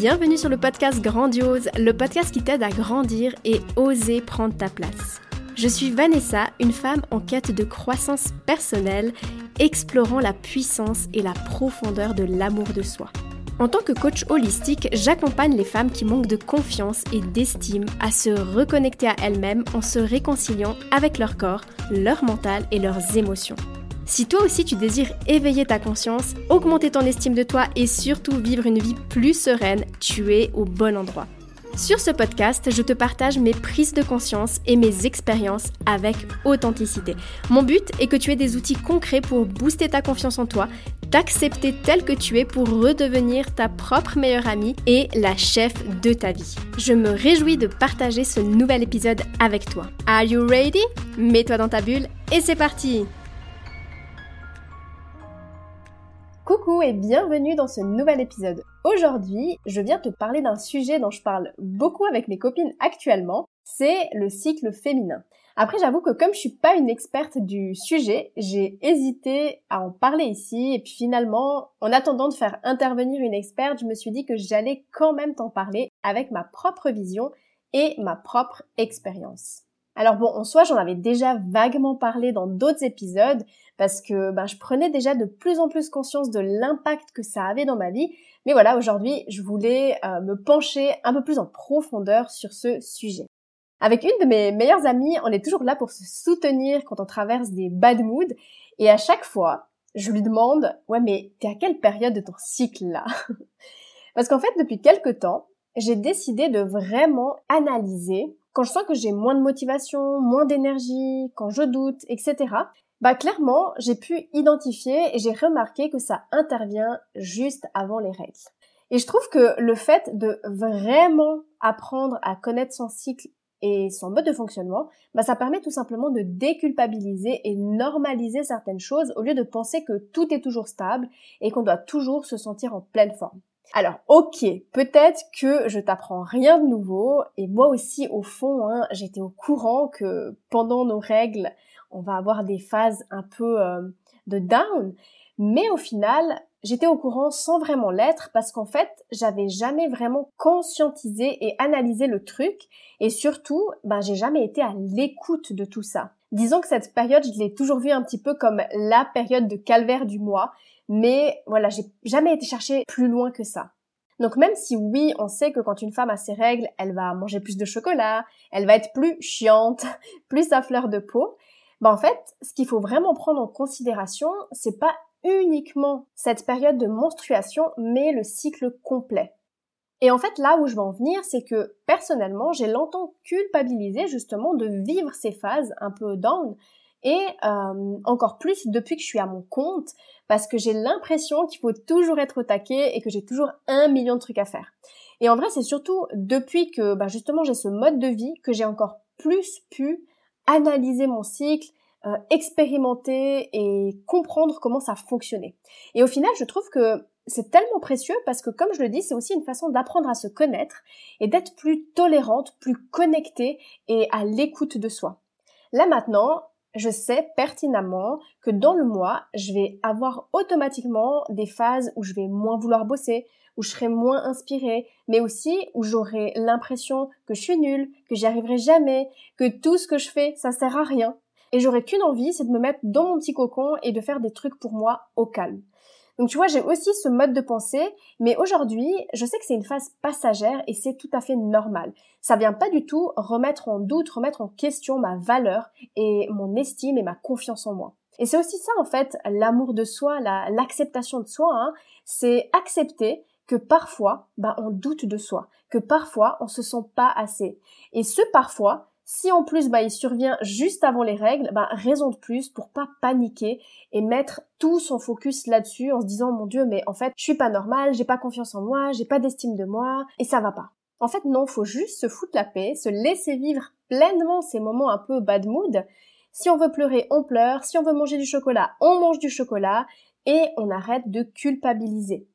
Bienvenue sur le podcast Grandiose, le podcast qui t'aide à grandir et oser prendre ta place. Je suis Vanessa, une femme en quête de croissance personnelle, explorant la puissance et la profondeur de l'amour de soi. En tant que coach holistique, j'accompagne les femmes qui manquent de confiance et d'estime à se reconnecter à elles-mêmes en se réconciliant avec leur corps, leur mental et leurs émotions. Si toi aussi tu désires éveiller ta conscience, augmenter ton estime de toi et surtout vivre une vie plus sereine, tu es au bon endroit. Sur ce podcast, je te partage mes prises de conscience et mes expériences avec authenticité. Mon but est que tu aies des outils concrets pour booster ta confiance en toi, t'accepter tel que tu es pour redevenir ta propre meilleure amie et la chef de ta vie. Je me réjouis de partager ce nouvel épisode avec toi. Are you ready? Mets-toi dans ta bulle et c'est parti Coucou et bienvenue dans ce nouvel épisode. Aujourd'hui, je viens te parler d'un sujet dont je parle beaucoup avec mes copines actuellement, c'est le cycle féminin. Après, j'avoue que comme je suis pas une experte du sujet, j'ai hésité à en parler ici et puis finalement, en attendant de faire intervenir une experte, je me suis dit que j'allais quand même t'en parler avec ma propre vision et ma propre expérience. Alors bon, en soi, j'en avais déjà vaguement parlé dans d'autres épisodes parce que ben, je prenais déjà de plus en plus conscience de l'impact que ça avait dans ma vie. Mais voilà, aujourd'hui, je voulais euh, me pencher un peu plus en profondeur sur ce sujet. Avec une de mes meilleures amies, on est toujours là pour se soutenir quand on traverse des bad moods. Et à chaque fois, je lui demande, ouais, mais t'es à quelle période de ton cycle là Parce qu'en fait, depuis quelques temps, j'ai décidé de vraiment analyser quand je sens que j'ai moins de motivation, moins d'énergie, quand je doute, etc., bah clairement, j'ai pu identifier et j'ai remarqué que ça intervient juste avant les règles. Et je trouve que le fait de vraiment apprendre à connaître son cycle et son mode de fonctionnement, bah ça permet tout simplement de déculpabiliser et normaliser certaines choses au lieu de penser que tout est toujours stable et qu'on doit toujours se sentir en pleine forme. Alors, ok, peut-être que je t'apprends rien de nouveau, et moi aussi, au fond, hein, j'étais au courant que pendant nos règles, on va avoir des phases un peu euh, de down, mais au final, j'étais au courant sans vraiment l'être parce qu'en fait, j'avais jamais vraiment conscientisé et analysé le truc, et surtout, ben, j'ai jamais été à l'écoute de tout ça. Disons que cette période, je l'ai toujours vue un petit peu comme la période de calvaire du mois, mais voilà, j'ai jamais été chercher plus loin que ça. Donc même si oui, on sait que quand une femme a ses règles, elle va manger plus de chocolat, elle va être plus chiante, plus à fleur de peau, ben en fait, ce qu'il faut vraiment prendre en considération, c'est pas uniquement cette période de menstruation, mais le cycle complet. Et en fait, là où je veux en venir, c'est que personnellement, j'ai longtemps culpabilisé justement de vivre ces phases un peu down, et euh, encore plus depuis que je suis à mon compte parce que j'ai l'impression qu'il faut toujours être au et que j'ai toujours un million de trucs à faire. Et en vrai, c'est surtout depuis que bah, justement j'ai ce mode de vie que j'ai encore plus pu analyser mon cycle, euh, expérimenter et comprendre comment ça fonctionnait. Et au final, je trouve que c'est tellement précieux parce que comme je le dis, c'est aussi une façon d'apprendre à se connaître et d'être plus tolérante, plus connectée et à l'écoute de soi. Là maintenant, je sais pertinemment que dans le mois, je vais avoir automatiquement des phases où je vais moins vouloir bosser, où je serai moins inspirée, mais aussi où j'aurai l'impression que je suis nulle, que j'y arriverai jamais, que tout ce que je fais, ça sert à rien. Et j'aurai qu'une envie, c'est de me mettre dans mon petit cocon et de faire des trucs pour moi au calme. Donc tu vois, j'ai aussi ce mode de pensée, mais aujourd'hui, je sais que c'est une phase passagère et c'est tout à fait normal. Ça vient pas du tout remettre en doute, remettre en question ma valeur et mon estime et ma confiance en moi. Et c'est aussi ça en fait, l'amour de soi, l'acceptation de soi, hein, c'est accepter que parfois, bah, on doute de soi, que parfois on se sent pas assez. Et ce parfois, si en plus bah, il survient juste avant les règles, bah, raison de plus pour pas paniquer et mettre tout son focus là-dessus en se disant mon dieu mais en fait je suis pas normale, j'ai pas confiance en moi, j'ai pas d'estime de moi et ça va pas. En fait non, faut juste se foutre la paix, se laisser vivre pleinement ces moments un peu bad mood. Si on veut pleurer, on pleure, si on veut manger du chocolat, on mange du chocolat et on arrête de culpabiliser.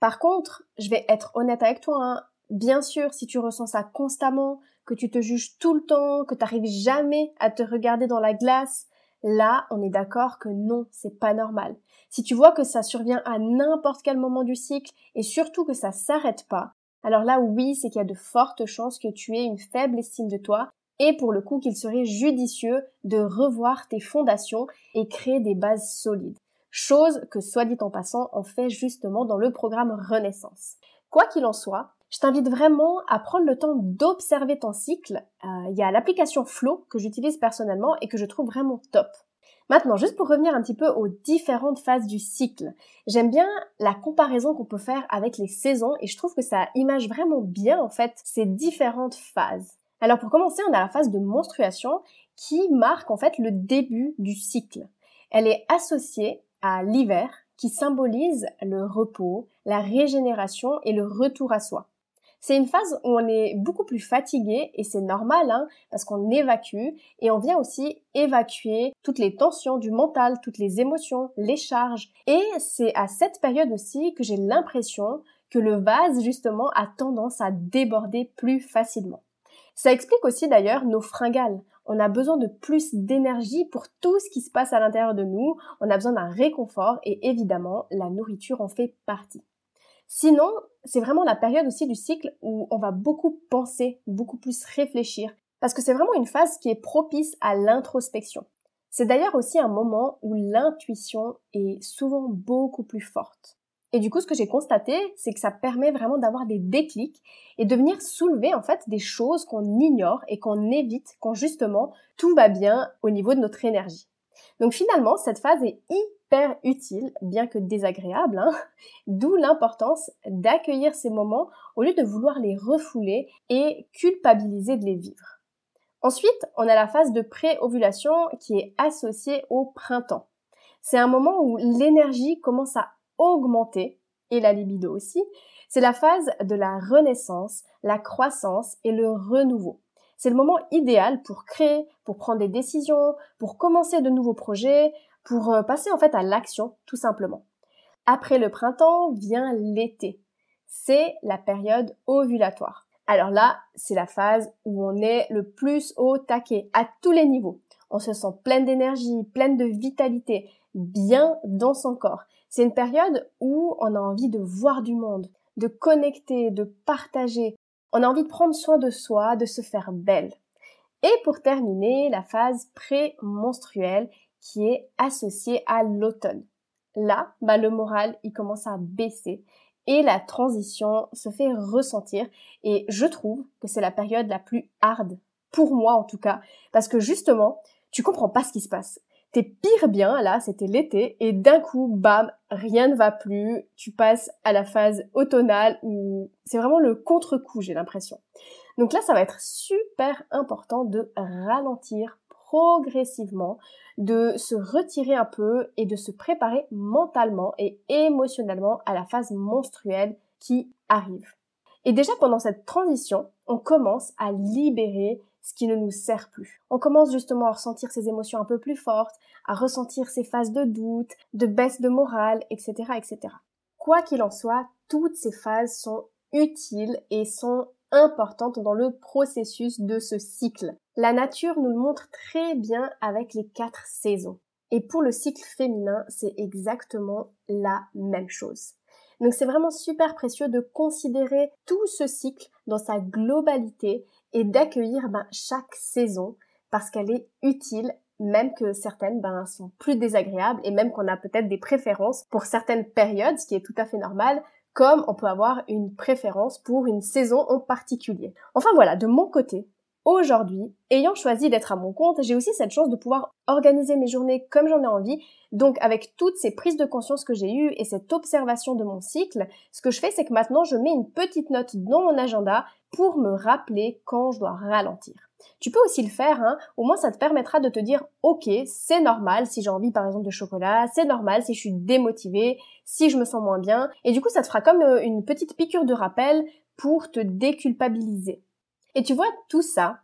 Par contre, je vais être honnête avec toi, hein, bien sûr, si tu ressens ça constamment, que tu te juges tout le temps, que tu n'arrives jamais à te regarder dans la glace, là, on est d'accord que non, c'est pas normal. Si tu vois que ça survient à n'importe quel moment du cycle et surtout que ça s'arrête pas, alors là oui, c'est qu'il y a de fortes chances que tu aies une faible estime de toi et pour le coup qu'il serait judicieux de revoir tes fondations et créer des bases solides. Chose que, soit dit en passant, on fait justement dans le programme Renaissance. Quoi qu'il en soit, je t'invite vraiment à prendre le temps d'observer ton cycle. Euh, il y a l'application Flow que j'utilise personnellement et que je trouve vraiment top. Maintenant, juste pour revenir un petit peu aux différentes phases du cycle, j'aime bien la comparaison qu'on peut faire avec les saisons et je trouve que ça image vraiment bien en fait ces différentes phases. Alors pour commencer, on a la phase de menstruation qui marque en fait le début du cycle. Elle est associée l'hiver qui symbolise le repos, la régénération et le retour à soi. C'est une phase où on est beaucoup plus fatigué et c'est normal hein, parce qu'on évacue et on vient aussi évacuer toutes les tensions du mental, toutes les émotions, les charges. Et c'est à cette période aussi que j'ai l'impression que le vase justement a tendance à déborder plus facilement. Ça explique aussi d'ailleurs nos fringales. On a besoin de plus d'énergie pour tout ce qui se passe à l'intérieur de nous. On a besoin d'un réconfort et évidemment, la nourriture en fait partie. Sinon, c'est vraiment la période aussi du cycle où on va beaucoup penser, beaucoup plus réfléchir, parce que c'est vraiment une phase qui est propice à l'introspection. C'est d'ailleurs aussi un moment où l'intuition est souvent beaucoup plus forte. Et du coup, ce que j'ai constaté, c'est que ça permet vraiment d'avoir des déclics et de venir soulever en fait des choses qu'on ignore et qu'on évite quand justement tout va bien au niveau de notre énergie. Donc finalement, cette phase est hyper utile, bien que désagréable, hein. d'où l'importance d'accueillir ces moments au lieu de vouloir les refouler et culpabiliser de les vivre. Ensuite, on a la phase de pré-ovulation qui est associée au printemps. C'est un moment où l'énergie commence à augmenter, et la libido aussi. C'est la phase de la renaissance, la croissance et le renouveau. C'est le moment idéal pour créer, pour prendre des décisions, pour commencer de nouveaux projets, pour euh, passer en fait à l'action tout simplement. Après le printemps vient l'été. C'est la période ovulatoire. Alors là, c'est la phase où on est le plus au taquet à tous les niveaux. On se sent pleine d'énergie, pleine de vitalité, bien dans son corps. C'est une période où on a envie de voir du monde, de connecter, de partager, on a envie de prendre soin de soi, de se faire belle. Et pour terminer, la phase pré-menstruelle qui est associée à l'automne. Là, bah, le moral, il commence à baisser et la transition se fait ressentir et je trouve que c'est la période la plus hard pour moi en tout cas parce que justement, tu comprends pas ce qui se passe. Pire bien, là, c'était l'été, et d'un coup, bam, rien ne va plus, tu passes à la phase automnale où c'est vraiment le contre-coup, j'ai l'impression. Donc là, ça va être super important de ralentir progressivement, de se retirer un peu et de se préparer mentalement et émotionnellement à la phase menstruelle qui arrive. Et déjà pendant cette transition, on commence à libérer ce qui ne nous sert plus. On commence justement à ressentir ces émotions un peu plus fortes, à ressentir ces phases de doute, de baisse de morale, etc., etc. Quoi qu'il en soit, toutes ces phases sont utiles et sont importantes dans le processus de ce cycle. La nature nous le montre très bien avec les quatre saisons. Et pour le cycle féminin, c'est exactement la même chose. Donc c'est vraiment super précieux de considérer tout ce cycle dans sa globalité et d'accueillir ben, chaque saison parce qu'elle est utile même que certaines ben, sont plus désagréables et même qu'on a peut-être des préférences pour certaines périodes, ce qui est tout à fait normal, comme on peut avoir une préférence pour une saison en particulier. Enfin voilà, de mon côté, aujourd'hui, ayant choisi d'être à mon compte, j'ai aussi cette chance de pouvoir organiser mes journées comme j'en ai envie. Donc avec toutes ces prises de conscience que j'ai eues et cette observation de mon cycle, ce que je fais, c'est que maintenant je mets une petite note dans mon agenda pour me rappeler quand je dois ralentir. Tu peux aussi le faire, hein. au moins ça te permettra de te dire ok, c'est normal si j'ai envie par exemple de chocolat, c'est normal si je suis démotivée, si je me sens moins bien, et du coup ça te fera comme euh, une petite piqûre de rappel pour te déculpabiliser. Et tu vois, tout ça,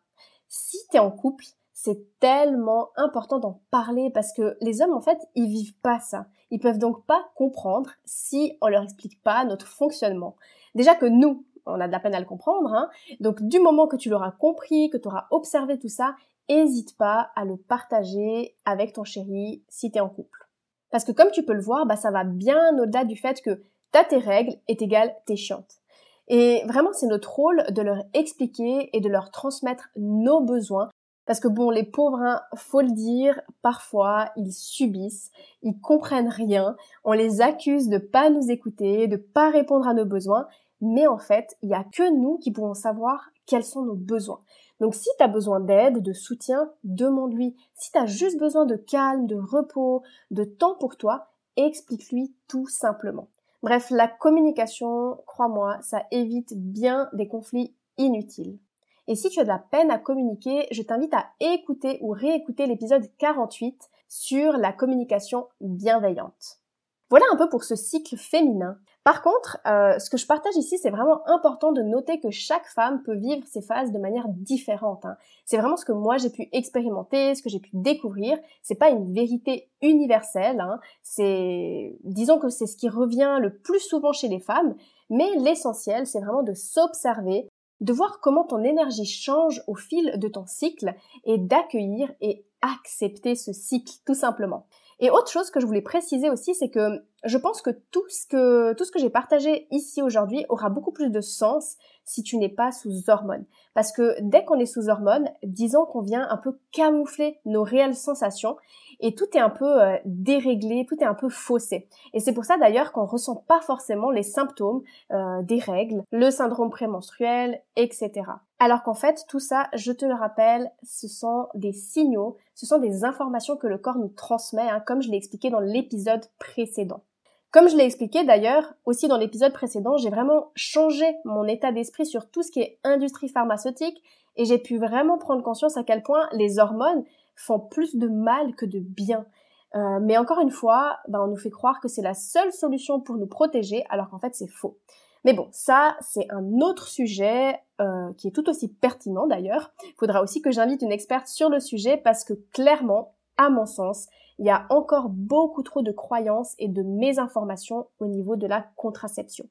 si t'es en couple, c'est tellement important d'en parler parce que les hommes, en fait, ils vivent pas ça. Ils peuvent donc pas comprendre si on leur explique pas notre fonctionnement. Déjà que nous, on a de la peine à le comprendre. Hein. Donc du moment que tu l'auras compris, que tu auras observé tout ça, n'hésite pas à le partager avec ton chéri si tu es en couple. Parce que comme tu peux le voir, bah, ça va bien au-delà du fait que t'as tes règles est égale t'es chiante. Et vraiment, c'est notre rôle de leur expliquer et de leur transmettre nos besoins. Parce que bon, les pauvres, hein, faut le dire, parfois, ils subissent, ils comprennent rien, on les accuse de pas nous écouter, de pas répondre à nos besoins, mais en fait, il y a que nous qui pouvons savoir quels sont nos besoins. Donc si tu as besoin d'aide, de soutien, demande-lui. Si tu as juste besoin de calme, de repos, de temps pour toi, explique-lui tout simplement. Bref, la communication, crois-moi, ça évite bien des conflits inutiles. Et si tu as de la peine à communiquer, je t'invite à écouter ou réécouter l'épisode 48 sur la communication bienveillante. Voilà un peu pour ce cycle féminin. Par contre, euh, ce que je partage ici, c'est vraiment important de noter que chaque femme peut vivre ces phases de manière différente. Hein. C'est vraiment ce que moi j'ai pu expérimenter, ce que j'ai pu découvrir. C'est pas une vérité universelle. Hein. C'est, disons que c'est ce qui revient le plus souvent chez les femmes. Mais l'essentiel, c'est vraiment de s'observer, de voir comment ton énergie change au fil de ton cycle et d'accueillir et accepter ce cycle tout simplement. Et autre chose que je voulais préciser aussi, c'est que je pense que tout ce que, j'ai partagé ici aujourd'hui aura beaucoup plus de sens si tu n'es pas sous hormones. Parce que dès qu'on est sous hormones, disons qu'on vient un peu camoufler nos réelles sensations et tout est un peu euh, déréglé, tout est un peu faussé. Et c'est pour ça d'ailleurs qu'on ressent pas forcément les symptômes euh, des règles, le syndrome prémenstruel, etc. Alors qu'en fait, tout ça, je te le rappelle, ce sont des signaux, ce sont des informations que le corps nous transmet, hein, comme je l'ai expliqué dans l'épisode précédent. Comme je l'ai expliqué d'ailleurs aussi dans l'épisode précédent, j'ai vraiment changé mon état d'esprit sur tout ce qui est industrie pharmaceutique et j'ai pu vraiment prendre conscience à quel point les hormones font plus de mal que de bien. Euh, mais encore une fois, ben, on nous fait croire que c'est la seule solution pour nous protéger, alors qu'en fait c'est faux. Mais bon, ça c'est un autre sujet euh, qui est tout aussi pertinent d'ailleurs. Il faudra aussi que j'invite une experte sur le sujet parce que clairement, à mon sens, il y a encore beaucoup trop de croyances et de mésinformations au niveau de la contraception.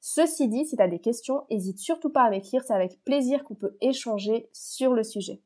Ceci dit, si tu as des questions, n'hésite surtout pas à m'écrire, c'est avec plaisir qu'on peut échanger sur le sujet.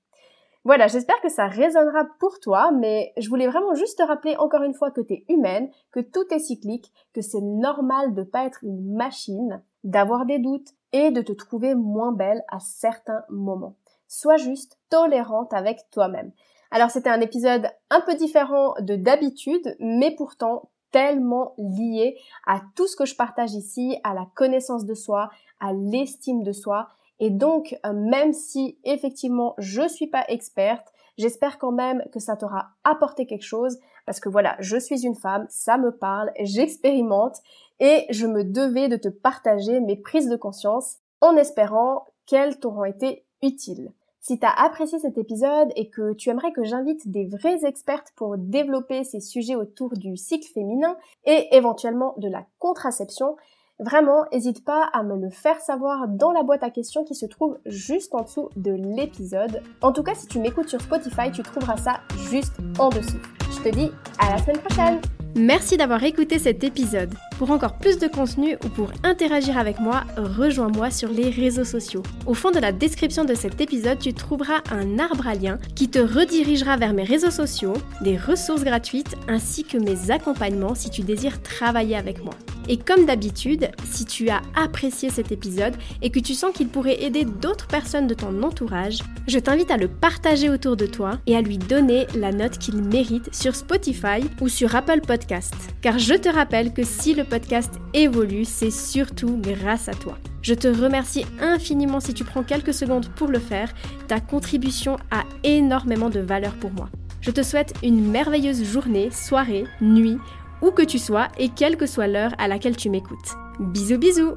Voilà, j'espère que ça résonnera pour toi, mais je voulais vraiment juste te rappeler encore une fois que tu es humaine, que tout est cyclique, que c'est normal de pas être une machine, d'avoir des doutes et de te trouver moins belle à certains moments. Sois juste tolérante avec toi-même. Alors c'était un épisode un peu différent de d'habitude, mais pourtant tellement lié à tout ce que je partage ici, à la connaissance de soi, à l'estime de soi et donc, euh, même si effectivement je suis pas experte, j'espère quand même que ça t'aura apporté quelque chose parce que voilà, je suis une femme, ça me parle, j'expérimente et je me devais de te partager mes prises de conscience en espérant qu'elles t'auront été utiles. Si tu as apprécié cet épisode et que tu aimerais que j'invite des vraies expertes pour développer ces sujets autour du cycle féminin et éventuellement de la contraception, Vraiment, n'hésite pas à me le faire savoir dans la boîte à questions qui se trouve juste en dessous de l'épisode. En tout cas, si tu m'écoutes sur Spotify, tu trouveras ça juste en dessous. Je te dis à la semaine prochaine Merci d'avoir écouté cet épisode. Pour encore plus de contenu ou pour interagir avec moi, rejoins-moi sur les réseaux sociaux. Au fond de la description de cet épisode, tu trouveras un arbre à lien qui te redirigera vers mes réseaux sociaux, des ressources gratuites ainsi que mes accompagnements si tu désires travailler avec moi. Et comme d'habitude, si tu as apprécié cet épisode et que tu sens qu'il pourrait aider d'autres personnes de ton entourage, je t'invite à le partager autour de toi et à lui donner la note qu'il mérite sur Spotify ou sur Apple Podcast. Car je te rappelle que si le podcast évolue, c'est surtout grâce à toi. Je te remercie infiniment si tu prends quelques secondes pour le faire. Ta contribution a énormément de valeur pour moi. Je te souhaite une merveilleuse journée, soirée, nuit où que tu sois et quelle que soit l'heure à laquelle tu m'écoutes. Bisous bisous